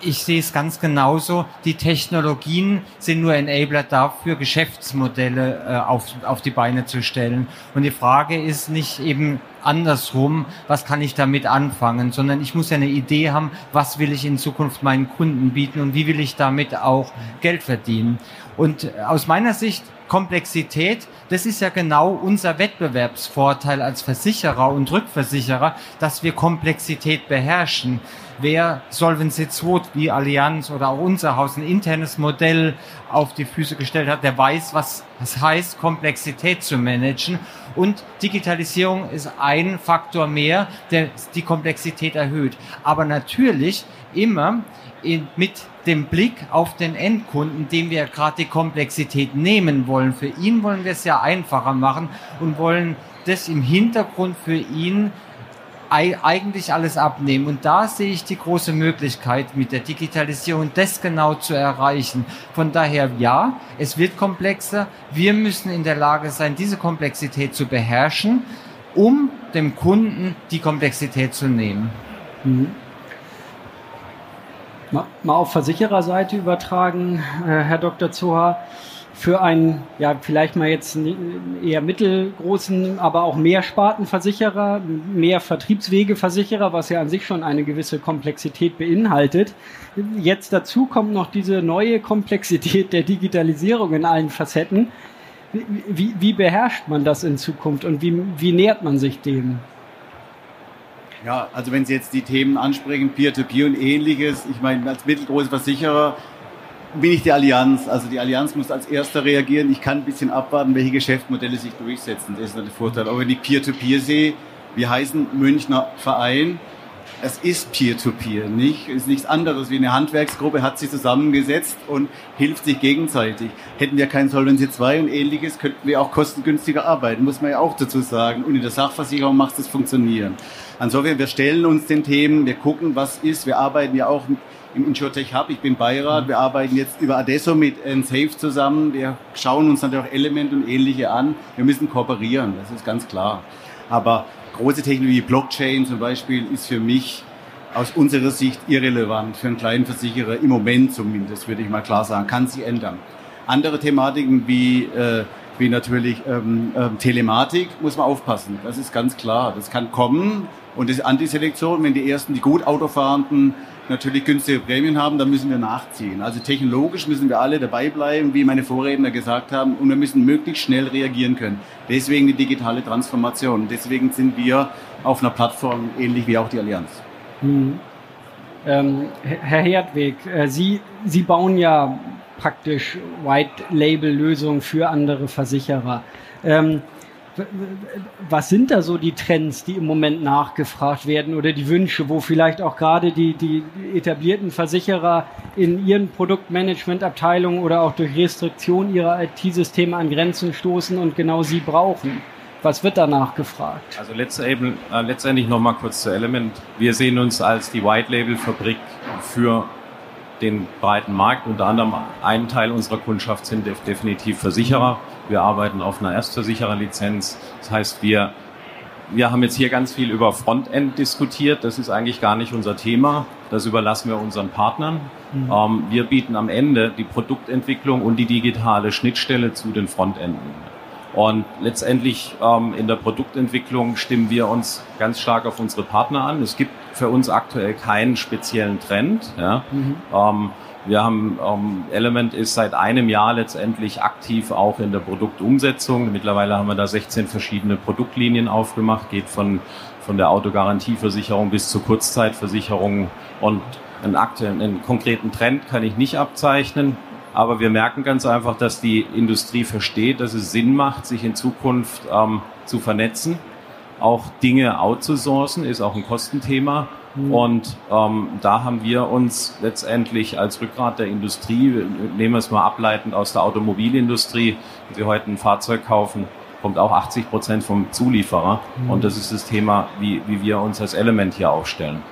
ich sehe es ganz genauso. Die Technologien sind nur Enabler dafür, Geschäftsmodelle äh, auf, auf die Beine zu stellen. Und die Frage ist nicht eben andersrum, was kann ich damit anfangen, sondern ich muss ja eine Idee haben, was will ich in Zukunft meinen Kunden bieten und wie will ich damit auch Geld verdienen. Und aus meiner Sicht Komplexität, das ist ja genau unser Wettbewerbsvorteil als Versicherer und Rückversicherer, dass wir Komplexität beherrschen wer Solvency 2 wie Allianz oder auch unser Haus ein internes Modell auf die Füße gestellt hat, der weiß, was es heißt, Komplexität zu managen. Und Digitalisierung ist ein Faktor mehr, der die Komplexität erhöht. Aber natürlich immer in, mit dem Blick auf den Endkunden, dem wir gerade die Komplexität nehmen wollen. Für ihn wollen wir es ja einfacher machen und wollen das im Hintergrund für ihn eigentlich alles abnehmen. Und da sehe ich die große Möglichkeit mit der Digitalisierung, das genau zu erreichen. Von daher ja, es wird komplexer. Wir müssen in der Lage sein, diese Komplexität zu beherrschen, um dem Kunden die Komplexität zu nehmen. Mhm. Mal auf Versichererseite übertragen, äh, Herr Dr. Zoha für einen, ja, vielleicht mal jetzt eher mittelgroßen, aber auch mehr Spartenversicherer, mehr Vertriebswegeversicherer, was ja an sich schon eine gewisse Komplexität beinhaltet. Jetzt dazu kommt noch diese neue Komplexität der Digitalisierung in allen Facetten. Wie, wie beherrscht man das in Zukunft und wie, wie nähert man sich dem? Ja, also wenn Sie jetzt die Themen ansprechen, Peer-to-Peer -Peer und ähnliches, ich meine, als mittelgroße Versicherer bin ich die Allianz. Also die Allianz muss als erster reagieren. Ich kann ein bisschen abwarten, welche Geschäftsmodelle sich durchsetzen. Das ist der Vorteil. Aber wenn ich Peer-to-Peer sehe, wir heißen Münchner Verein. Es ist Peer-to-Peer, -Peer, nicht? Es ist nichts anderes wie eine Handwerksgruppe hat sich zusammengesetzt und hilft sich gegenseitig. Hätten wir kein Solvency 2 und ähnliches, könnten wir auch kostengünstiger arbeiten, muss man ja auch dazu sagen. Und in der Sachversicherung macht es funktionieren. Insofern, wir stellen uns den Themen, wir gucken, was ist. Wir arbeiten ja auch im InsurTech Hub. Ich bin Beirat. Wir arbeiten jetzt über Adesso mit Safe zusammen. Wir schauen uns natürlich auch Element und ähnliche an. Wir müssen kooperieren, das ist ganz klar. Aber große Technologie, Blockchain zum Beispiel, ist für mich aus unserer Sicht irrelevant für einen kleinen Versicherer, im Moment zumindest, würde ich mal klar sagen, kann sich ändern. Andere Thematiken wie, äh, wie natürlich ähm, ähm, Telematik muss man aufpassen, das ist ganz klar. Das kann kommen und das ist Antiselektion, wenn die ersten, die gut Autofahrenden natürlich günstige Prämien haben, dann müssen wir nachziehen. Also technologisch müssen wir alle dabei bleiben, wie meine Vorredner gesagt haben, und wir müssen möglichst schnell reagieren können. Deswegen die digitale Transformation. Deswegen sind wir auf einer Plattform ähnlich wie auch die Allianz. Hm. Ähm, Herr Herdweg, äh, Sie, Sie bauen ja praktisch White-Label-Lösungen für andere Versicherer. Ähm, was sind da so die Trends, die im Moment nachgefragt werden oder die Wünsche, wo vielleicht auch gerade die, die etablierten Versicherer in ihren Produktmanagementabteilungen oder auch durch Restriktion ihrer IT-Systeme an Grenzen stoßen und genau sie brauchen? Was wird danach gefragt? Also letztendlich, äh, letztendlich nochmal kurz zu Element. Wir sehen uns als die White-Label-Fabrik für den breiten Markt. Unter anderem ein Teil unserer Kundschaft sind definitiv Versicherer. Wir arbeiten auf einer Erstversichererlizenz. Das heißt, wir, wir haben jetzt hier ganz viel über Frontend diskutiert. Das ist eigentlich gar nicht unser Thema. Das überlassen wir unseren Partnern. Mhm. Ähm, wir bieten am Ende die Produktentwicklung und die digitale Schnittstelle zu den Frontenden. Und letztendlich ähm, in der Produktentwicklung stimmen wir uns ganz stark auf unsere Partner an. Es gibt für uns aktuell keinen speziellen Trend. Ja. Mhm. Ähm, wir haben ähm, Element ist seit einem Jahr letztendlich aktiv auch in der Produktumsetzung. Mittlerweile haben wir da 16 verschiedene Produktlinien aufgemacht, geht von von der Autogarantieversicherung bis zur Kurzzeitversicherung und einen aktuellen, einen konkreten Trend kann ich nicht abzeichnen. Aber wir merken ganz einfach, dass die Industrie versteht, dass es Sinn macht, sich in Zukunft ähm, zu vernetzen. Auch Dinge outzusourcen ist auch ein Kostenthema. Mhm. Und ähm, da haben wir uns letztendlich als Rückgrat der Industrie, nehmen wir es mal ableitend aus der Automobilindustrie, wenn Sie heute ein Fahrzeug kaufen, kommt auch 80 Prozent vom Zulieferer. Mhm. Und das ist das Thema, wie, wie wir uns als Element hier aufstellen.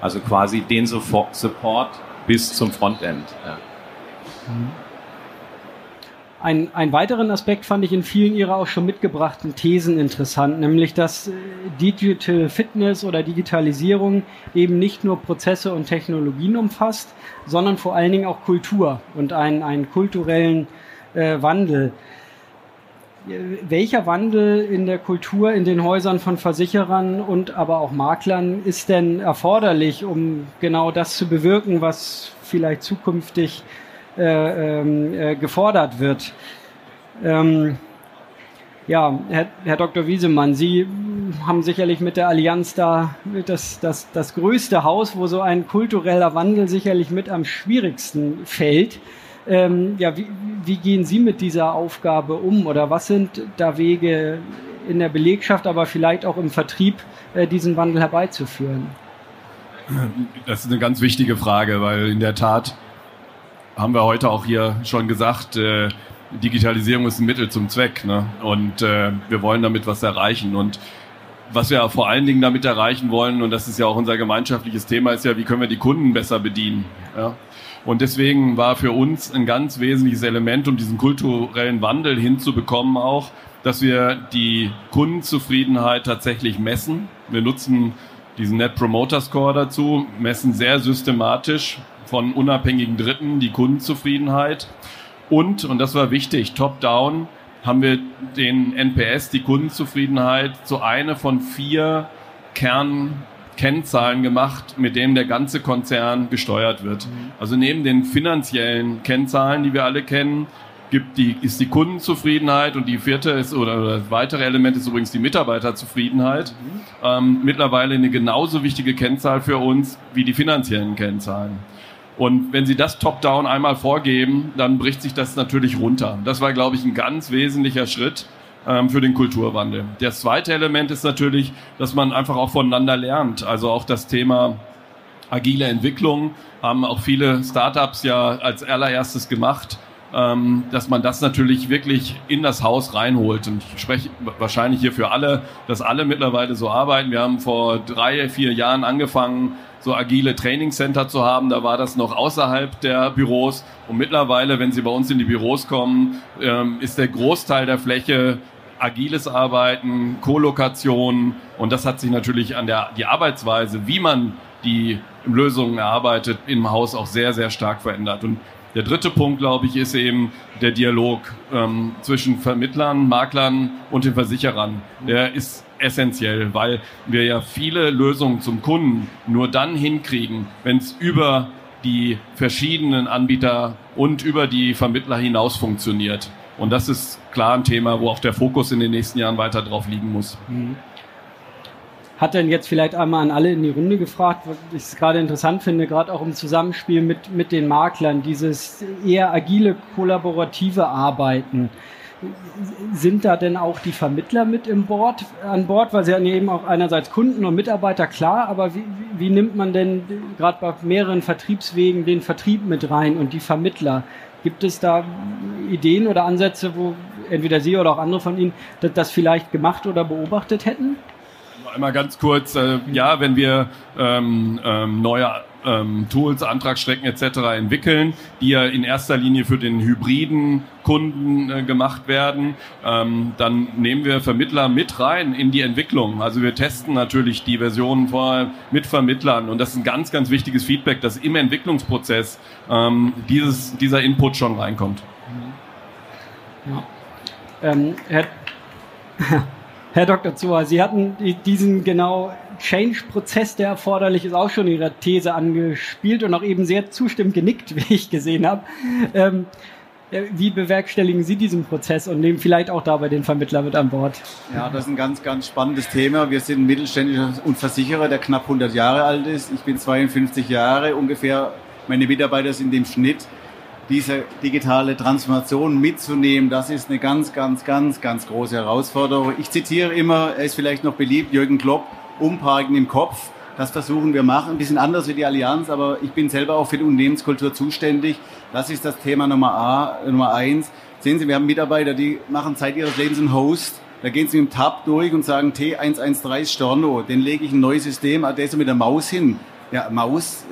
Also quasi den Support bis zum Frontend. Ja. Ein, einen weiteren Aspekt fand ich in vielen Ihrer auch schon mitgebrachten Thesen interessant, nämlich dass äh, Digital Fitness oder Digitalisierung eben nicht nur Prozesse und Technologien umfasst, sondern vor allen Dingen auch Kultur und einen, einen kulturellen äh, Wandel. Welcher Wandel in der Kultur in den Häusern von Versicherern und aber auch Maklern ist denn erforderlich, um genau das zu bewirken, was vielleicht zukünftig äh, ähm, äh, gefordert wird. Ähm, ja, Herr, Herr Dr. Wiesemann, Sie haben sicherlich mit der Allianz da das, das, das größte Haus, wo so ein kultureller Wandel sicherlich mit am schwierigsten fällt. Ähm, ja, wie, wie gehen Sie mit dieser Aufgabe um oder was sind da Wege in der Belegschaft, aber vielleicht auch im Vertrieb, äh, diesen Wandel herbeizuführen? Das ist eine ganz wichtige Frage, weil in der Tat haben wir heute auch hier schon gesagt, äh, Digitalisierung ist ein Mittel zum Zweck. Ne? Und äh, wir wollen damit was erreichen. Und was wir vor allen Dingen damit erreichen wollen, und das ist ja auch unser gemeinschaftliches Thema, ist ja, wie können wir die Kunden besser bedienen. Ja? Und deswegen war für uns ein ganz wesentliches Element, um diesen kulturellen Wandel hinzubekommen, auch, dass wir die Kundenzufriedenheit tatsächlich messen. Wir nutzen diesen Net Promoter Score dazu, messen sehr systematisch von unabhängigen Dritten die Kundenzufriedenheit. Und, und das war wichtig, top-down haben wir den NPS, die Kundenzufriedenheit, zu einer von vier Kernkennzahlen gemacht, mit denen der ganze Konzern gesteuert wird. Mhm. Also neben den finanziellen Kennzahlen, die wir alle kennen, gibt die, ist die Kundenzufriedenheit und die vierte ist, oder, das weitere Element ist übrigens die Mitarbeiterzufriedenheit. Mhm. Ähm, mittlerweile eine genauso wichtige Kennzahl für uns wie die finanziellen Kennzahlen. Und wenn Sie das top-down einmal vorgeben, dann bricht sich das natürlich runter. Das war, glaube ich, ein ganz wesentlicher Schritt ähm, für den Kulturwandel. Das zweite Element ist natürlich, dass man einfach auch voneinander lernt. Also auch das Thema agile Entwicklung haben auch viele Startups ja als allererstes gemacht ähm, dass man das natürlich wirklich in das Haus reinholt. Und ich spreche wahrscheinlich hier für alle, dass alle mittlerweile so arbeiten. Wir haben vor drei, vier Jahren angefangen, so agile Trainingscenter zu haben. Da war das noch außerhalb der Büros. Und mittlerweile, wenn Sie bei uns in die Büros kommen, ähm, ist der Großteil der Fläche agiles Arbeiten, Kolokation. Und das hat sich natürlich an der die Arbeitsweise, wie man die Lösungen erarbeitet, im Haus auch sehr, sehr stark verändert. Und der dritte Punkt, glaube ich, ist eben der Dialog ähm, zwischen Vermittlern, Maklern und den Versicherern. Der ist essentiell, weil wir ja viele Lösungen zum Kunden nur dann hinkriegen, wenn es über die verschiedenen Anbieter und über die Vermittler hinaus funktioniert. Und das ist klar ein Thema, wo auch der Fokus in den nächsten Jahren weiter drauf liegen muss. Mhm. Hat denn jetzt vielleicht einmal an alle in die Runde gefragt, was ich gerade interessant finde, gerade auch im Zusammenspiel mit, mit den Maklern, dieses eher agile, kollaborative Arbeiten sind da denn auch die Vermittler mit im Board, an Bord? Weil sie haben eben auch einerseits Kunden und Mitarbeiter, klar, aber wie, wie nimmt man denn gerade bei mehreren Vertriebswegen den Vertrieb mit rein und die Vermittler? Gibt es da Ideen oder Ansätze, wo entweder Sie oder auch andere von Ihnen das, vielleicht gemacht oder beobachtet hätten? Einmal ganz kurz, äh, ja, wenn wir ähm, ähm, neue ähm, Tools, Antragsstrecken etc. entwickeln, die ja in erster Linie für den hybriden Kunden äh, gemacht werden, ähm, dann nehmen wir Vermittler mit rein in die Entwicklung. Also wir testen natürlich die Versionen vorher mit Vermittlern und das ist ein ganz, ganz wichtiges Feedback, dass im Entwicklungsprozess ähm, dieses, dieser Input schon reinkommt. Ja. Ähm, Herr, Herr Dr. Zuhr, Sie hatten diesen genau Change-Prozess, der erforderlich ist, auch schon Ihre These angespielt und auch eben sehr zustimmend genickt, wie ich gesehen habe. Ähm, äh, wie bewerkstelligen Sie diesen Prozess und nehmen vielleicht auch dabei den Vermittler mit an Bord? Ja, das ist ein ganz, ganz spannendes Thema. Wir sind ein mittelständischer Versicherer, der knapp 100 Jahre alt ist. Ich bin 52 Jahre ungefähr. Meine Mitarbeiter sind im Schnitt. Diese digitale Transformation mitzunehmen, das ist eine ganz, ganz, ganz, ganz große Herausforderung. Ich zitiere immer, er ist vielleicht noch beliebt, Jürgen Klopp, umparken im Kopf Das versuchen wir machen. Ein bisschen anders wie die Allianz, aber ich bin selber auch für die Unternehmenskultur zuständig. Das ist das Thema Nummer A, Nummer eins. Sehen Sie, wir haben Mitarbeiter, die machen Zeit ihres Lebens einen Host. Da gehen sie mit dem Tab durch und sagen T113 Storno, den lege ich ein neues System, Adesso mit der Maus hin. Ja, Maus,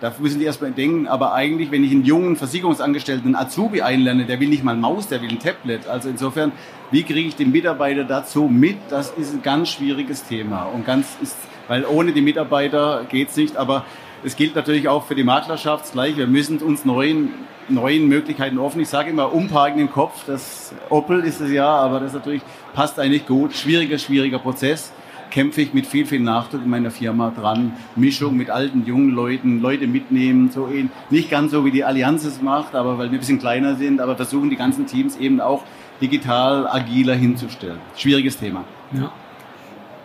äh, da müssen die erstmal denken, aber eigentlich, wenn ich einen jungen Versicherungsangestellten, einen Azubi einlerne, der will nicht mal Maus, der will ein Tablet. Also insofern, wie kriege ich den Mitarbeiter dazu mit? Das ist ein ganz schwieriges Thema und ganz ist, weil ohne die Mitarbeiter geht's nicht, aber es gilt natürlich auch für die Maklerschaft gleich. Wir müssen uns neuen, neuen Möglichkeiten offen. Ich sage immer umparken im Kopf. Das Opel ist es ja, aber das natürlich passt eigentlich gut. Schwieriger, schwieriger Prozess kämpfe ich mit viel, viel Nachdruck in meiner Firma dran. Mischung mit alten, jungen Leuten, Leute mitnehmen, so eben. Nicht ganz so wie die Allianz es macht, aber weil wir ein bisschen kleiner sind, aber versuchen die ganzen Teams eben auch digital agiler hinzustellen. Schwieriges Thema. Ja.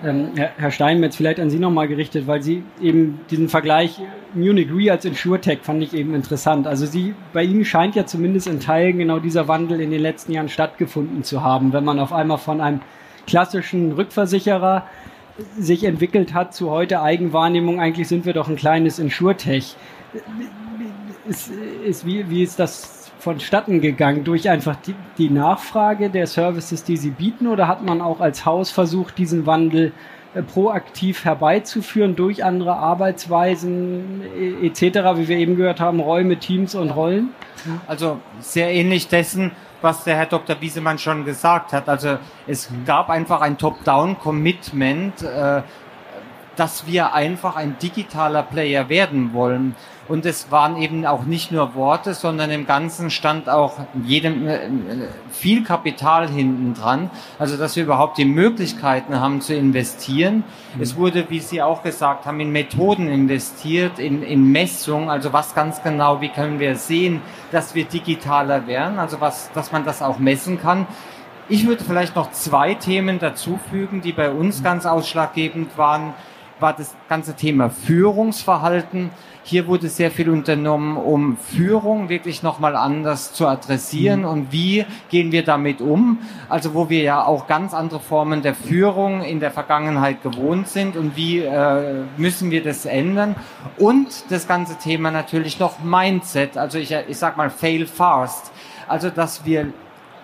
Ähm, Herr, Herr Steinmetz, vielleicht an Sie nochmal gerichtet, weil Sie eben diesen Vergleich Munich Re als InsurTech fand ich eben interessant. Also Sie, bei Ihnen scheint ja zumindest in Teilen genau dieser Wandel in den letzten Jahren stattgefunden zu haben, wenn man auf einmal von einem klassischen Rückversicherer sich entwickelt hat zu heute Eigenwahrnehmung, eigentlich sind wir doch ein kleines Insurtech. Ist, ist, wie, wie ist das vonstatten gegangen? Durch einfach die, die, Nachfrage der Services, die sie bieten, oder hat man auch als Haus versucht, diesen Wandel äh, proaktiv herbeizuführen durch andere Arbeitsweisen etc., wie wir eben gehört haben, Räume, Teams und Rollen? Also sehr ähnlich dessen, was der Herr Dr. Wiesemann schon gesagt hat. Also es gab einfach ein Top-Down-Commitment, äh, dass wir einfach ein digitaler Player werden wollen. Und es waren eben auch nicht nur Worte, sondern im Ganzen stand auch jedem äh, viel Kapital hinten dran. Also, dass wir überhaupt die Möglichkeiten haben zu investieren. Mhm. Es wurde, wie Sie auch gesagt haben, in Methoden investiert, in, in Messung. Also, was ganz genau, wie können wir sehen, dass wir digitaler werden? Also, was, dass man das auch messen kann. Ich würde vielleicht noch zwei Themen dazufügen, die bei uns mhm. ganz ausschlaggebend waren war das ganze Thema Führungsverhalten. Hier wurde sehr viel unternommen, um Führung wirklich nochmal anders zu adressieren mhm. und wie gehen wir damit um. Also wo wir ja auch ganz andere Formen der Führung in der Vergangenheit gewohnt sind und wie äh, müssen wir das ändern. Und das ganze Thema natürlich noch Mindset, also ich, ich sag mal fail fast. Also dass wir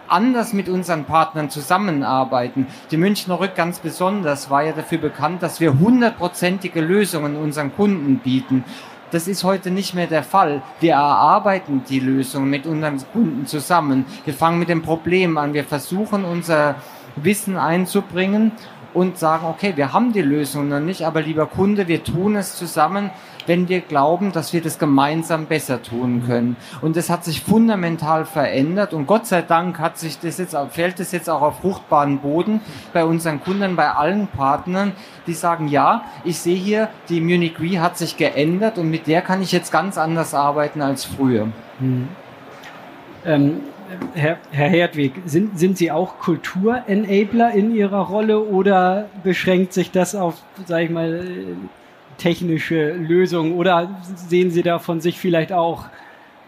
anders mit unseren Partnern zusammenarbeiten. Die Münchner Rück ganz besonders war ja dafür bekannt, dass wir hundertprozentige Lösungen unseren Kunden bieten. Das ist heute nicht mehr der Fall. Wir erarbeiten die Lösungen mit unseren Kunden zusammen. Wir fangen mit dem Problem an. Wir versuchen unser Wissen einzubringen und sagen, okay, wir haben die Lösung noch nicht, aber lieber Kunde, wir tun es zusammen, wenn wir glauben, dass wir das gemeinsam besser tun können. Und das hat sich fundamental verändert und Gott sei Dank hat sich das jetzt, fällt es jetzt auch auf fruchtbaren Boden bei unseren Kunden, bei allen Partnern, die sagen, ja, ich sehe hier, die Munich Re hat sich geändert und mit der kann ich jetzt ganz anders arbeiten als früher. Mhm. Ähm, Herr, Herr Hertwig, sind, sind Sie auch Kulturenabler in Ihrer Rolle oder beschränkt sich das auf, sage ich mal, technische Lösungen oder sehen Sie da von sich vielleicht auch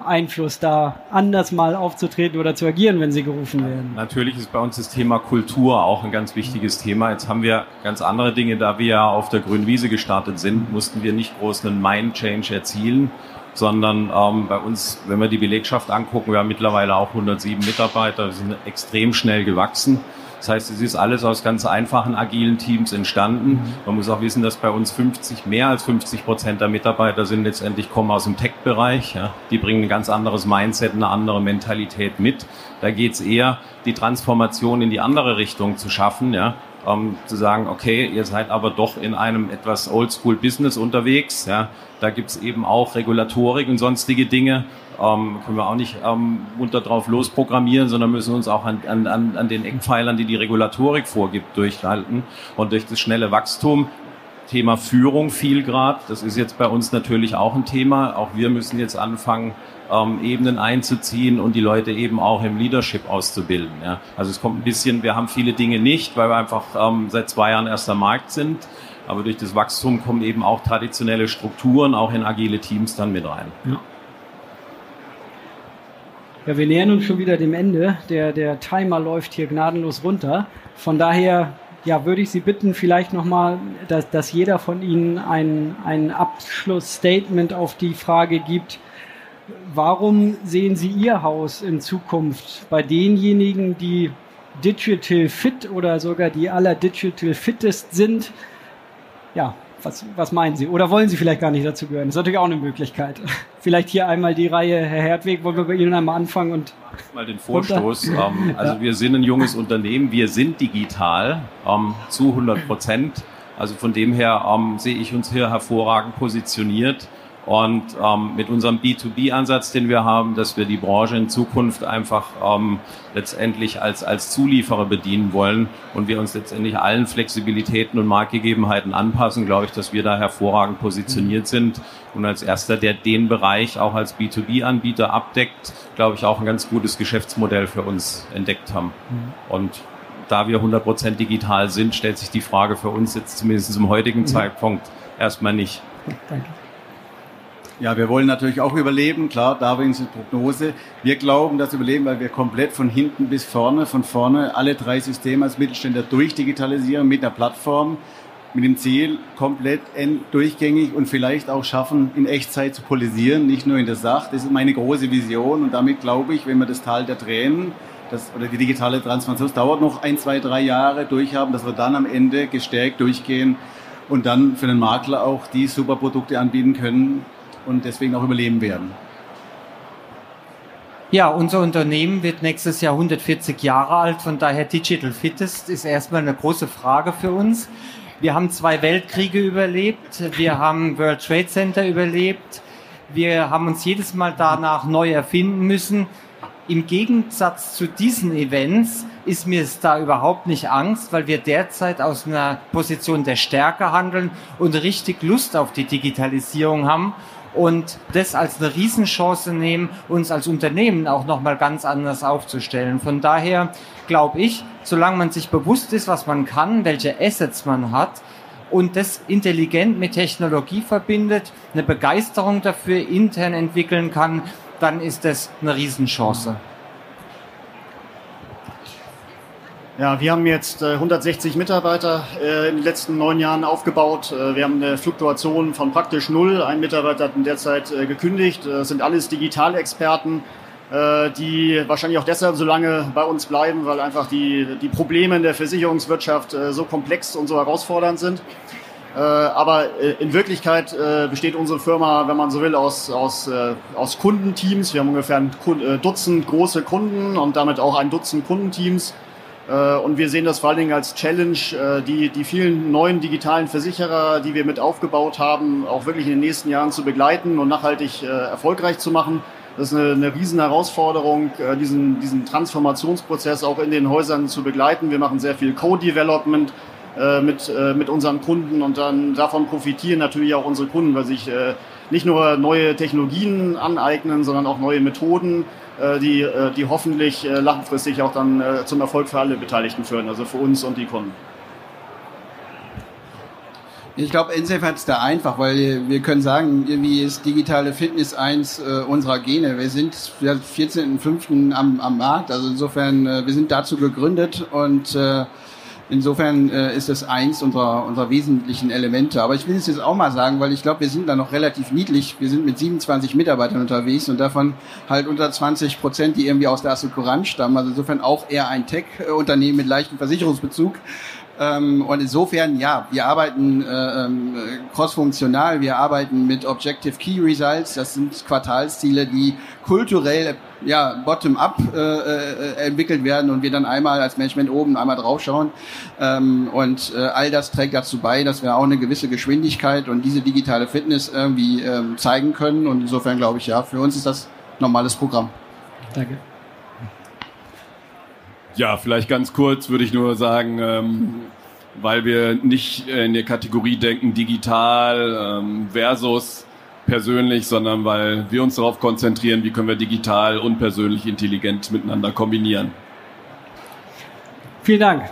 Einfluss da, anders mal aufzutreten oder zu agieren, wenn sie gerufen werden? Natürlich ist bei uns das Thema Kultur auch ein ganz wichtiges Thema. Jetzt haben wir ganz andere Dinge, da wir ja auf der grünen Wiese gestartet sind, mussten wir nicht groß einen Mind-Change erzielen, sondern ähm, bei uns, wenn wir die Belegschaft angucken, wir haben mittlerweile auch 107 Mitarbeiter, wir sind extrem schnell gewachsen. Das heißt, es ist alles aus ganz einfachen agilen Teams entstanden. Man muss auch wissen, dass bei uns 50, mehr als 50 Prozent der Mitarbeiter sind letztendlich kommen aus dem Tech-Bereich. Ja. Die bringen ein ganz anderes Mindset, eine andere Mentalität mit. Da geht es eher, die Transformation in die andere Richtung zu schaffen. Ja ähm, zu sagen, okay, ihr seid aber doch in einem etwas Oldschool-Business unterwegs. Ja. Da gibt's eben auch Regulatorik und sonstige Dinge. Ähm, können wir auch nicht ähm, munter drauf losprogrammieren, sondern müssen uns auch an, an, an den Eckpfeilern, die die Regulatorik vorgibt, durchhalten. Und durch das schnelle Wachstum Thema Führung viel grad. Das ist jetzt bei uns natürlich auch ein Thema. Auch wir müssen jetzt anfangen, ähm, Ebenen einzuziehen und die Leute eben auch im Leadership auszubilden. Ja. Also es kommt ein bisschen, wir haben viele Dinge nicht, weil wir einfach ähm, seit zwei Jahren erster Markt sind. Aber durch das Wachstum kommen eben auch traditionelle Strukturen, auch in agile Teams dann mit rein. Ja. Ja, wir nähern uns schon wieder dem Ende. Der, der Timer läuft hier gnadenlos runter. Von daher ja, würde ich Sie bitten, vielleicht nochmal, dass, dass jeder von Ihnen ein, ein Abschlussstatement auf die Frage gibt, warum sehen Sie Ihr Haus in Zukunft bei denjenigen, die digital fit oder sogar die aller digital fittest sind? Ja, was, was meinen Sie? Oder wollen Sie vielleicht gar nicht dazu gehören? Das ist natürlich auch eine Möglichkeit. Vielleicht hier einmal die Reihe, Herr Hertweg, wollen wir bei Ihnen einmal anfangen und. Mal den Vorstoß. Ähm, also ja. wir sind ein junges Unternehmen, wir sind digital ähm, zu 100 Prozent. Also von dem her ähm, sehe ich uns hier hervorragend positioniert. Und ähm, mit unserem B2B-Ansatz, den wir haben, dass wir die Branche in Zukunft einfach ähm, letztendlich als, als Zulieferer bedienen wollen und wir uns letztendlich allen Flexibilitäten und Marktgegebenheiten anpassen, glaube ich, dass wir da hervorragend positioniert sind und als erster, der den Bereich auch als B2B-Anbieter abdeckt, glaube ich, auch ein ganz gutes Geschäftsmodell für uns entdeckt haben. Mhm. Und da wir 100% digital sind, stellt sich die Frage für uns jetzt zumindest im heutigen mhm. Zeitpunkt erstmal nicht. Danke. Ja, wir wollen natürlich auch überleben, klar, Darwin ist eine Prognose. Wir glauben, dass wir überleben, weil wir komplett von hinten bis vorne, von vorne alle drei Systeme als Mittelständler durchdigitalisieren mit einer Plattform, mit dem Ziel, komplett durchgängig und vielleicht auch schaffen, in Echtzeit zu polisieren, nicht nur in der Sache. Das ist meine große Vision und damit glaube ich, wenn wir das Tal der Tränen das, oder die digitale Transformation, das dauert noch ein, zwei, drei Jahre durchhaben, dass wir dann am Ende gestärkt durchgehen und dann für den Makler auch die super Produkte anbieten können, und deswegen auch überleben werden. Ja, unser Unternehmen wird nächstes Jahr 140 Jahre alt, von daher Digital Fittest ist erstmal eine große Frage für uns. Wir haben zwei Weltkriege überlebt, wir haben World Trade Center überlebt, wir haben uns jedes Mal danach neu erfinden müssen. Im Gegensatz zu diesen Events ist mir es da überhaupt nicht Angst, weil wir derzeit aus einer Position der Stärke handeln und richtig Lust auf die Digitalisierung haben und das als eine Riesenchance nehmen, uns als Unternehmen auch nochmal ganz anders aufzustellen. Von daher glaube ich, solange man sich bewusst ist, was man kann, welche Assets man hat, und das intelligent mit Technologie verbindet, eine Begeisterung dafür intern entwickeln kann, dann ist das eine Riesenchance. Ja, wir haben jetzt äh, 160 Mitarbeiter äh, in den letzten neun Jahren aufgebaut. Äh, wir haben eine Fluktuation von praktisch null. Ein Mitarbeiter hat in der Zeit äh, gekündigt. Das sind alles Digitalexperten, äh, die wahrscheinlich auch deshalb so lange bei uns bleiben, weil einfach die, die Probleme in der Versicherungswirtschaft äh, so komplex und so herausfordernd sind. Aber in Wirklichkeit besteht unsere Firma, wenn man so will, aus, aus, aus Kundenteams. Wir haben ungefähr ein Dutzend große Kunden und damit auch ein Dutzend Kundenteams äh, und wir sehen das vor allen Dingen als Challenge, äh, die, die vielen neuen digitalen Versicherer, die wir mit aufgebaut haben, auch wirklich in den nächsten Jahren zu begleiten und nachhaltig äh, erfolgreich zu machen. Das ist eine, eine riesen Herausforderung, diesen, diesen Transformationsprozess auch in den Häusern zu begleiten. Wir machen sehr viel Co-Development mit, mit unseren Kunden und dann davon profitieren natürlich auch unsere Kunden, weil sich nicht nur neue Technologien aneignen, sondern auch neue Methoden, äh, die, äh, die hoffentlich äh, langfristig auch dann zum Erfolg für alle Beteiligten führen, also für uns und die Kunden. Ich glaube, insofern ist da einfach, weil wir können sagen, irgendwie ist digitale Fitness eins äh, unserer Gene. Wir sind seit 14.05. Am, am Markt, also insofern, äh, wir sind dazu gegründet und äh, Insofern äh, ist es eins unserer, unserer wesentlichen Elemente. Aber ich will es jetzt auch mal sagen, weil ich glaube, wir sind da noch relativ niedlich. Wir sind mit 27 Mitarbeitern unterwegs und davon halt unter 20 Prozent, die irgendwie aus der Assekuranz stammen. Also insofern auch eher ein Tech-Unternehmen mit leichtem Versicherungsbezug. Ähm, und insofern, ja, wir arbeiten äh, ähm, crossfunktional, wir arbeiten mit Objective Key Results, das sind Quartalsziele, die kulturell ja, bottom-up äh, äh, entwickelt werden und wir dann einmal als Management oben einmal draufschauen. Ähm, und äh, all das trägt dazu bei, dass wir auch eine gewisse Geschwindigkeit und diese digitale Fitness irgendwie ähm, zeigen können. Und insofern glaube ich, ja, für uns ist das normales Programm. Danke. Ja, vielleicht ganz kurz würde ich nur sagen, ähm, weil wir nicht in der Kategorie denken, digital ähm, versus persönlich, sondern weil wir uns darauf konzentrieren, wie können wir digital und persönlich intelligent miteinander kombinieren. Vielen Dank.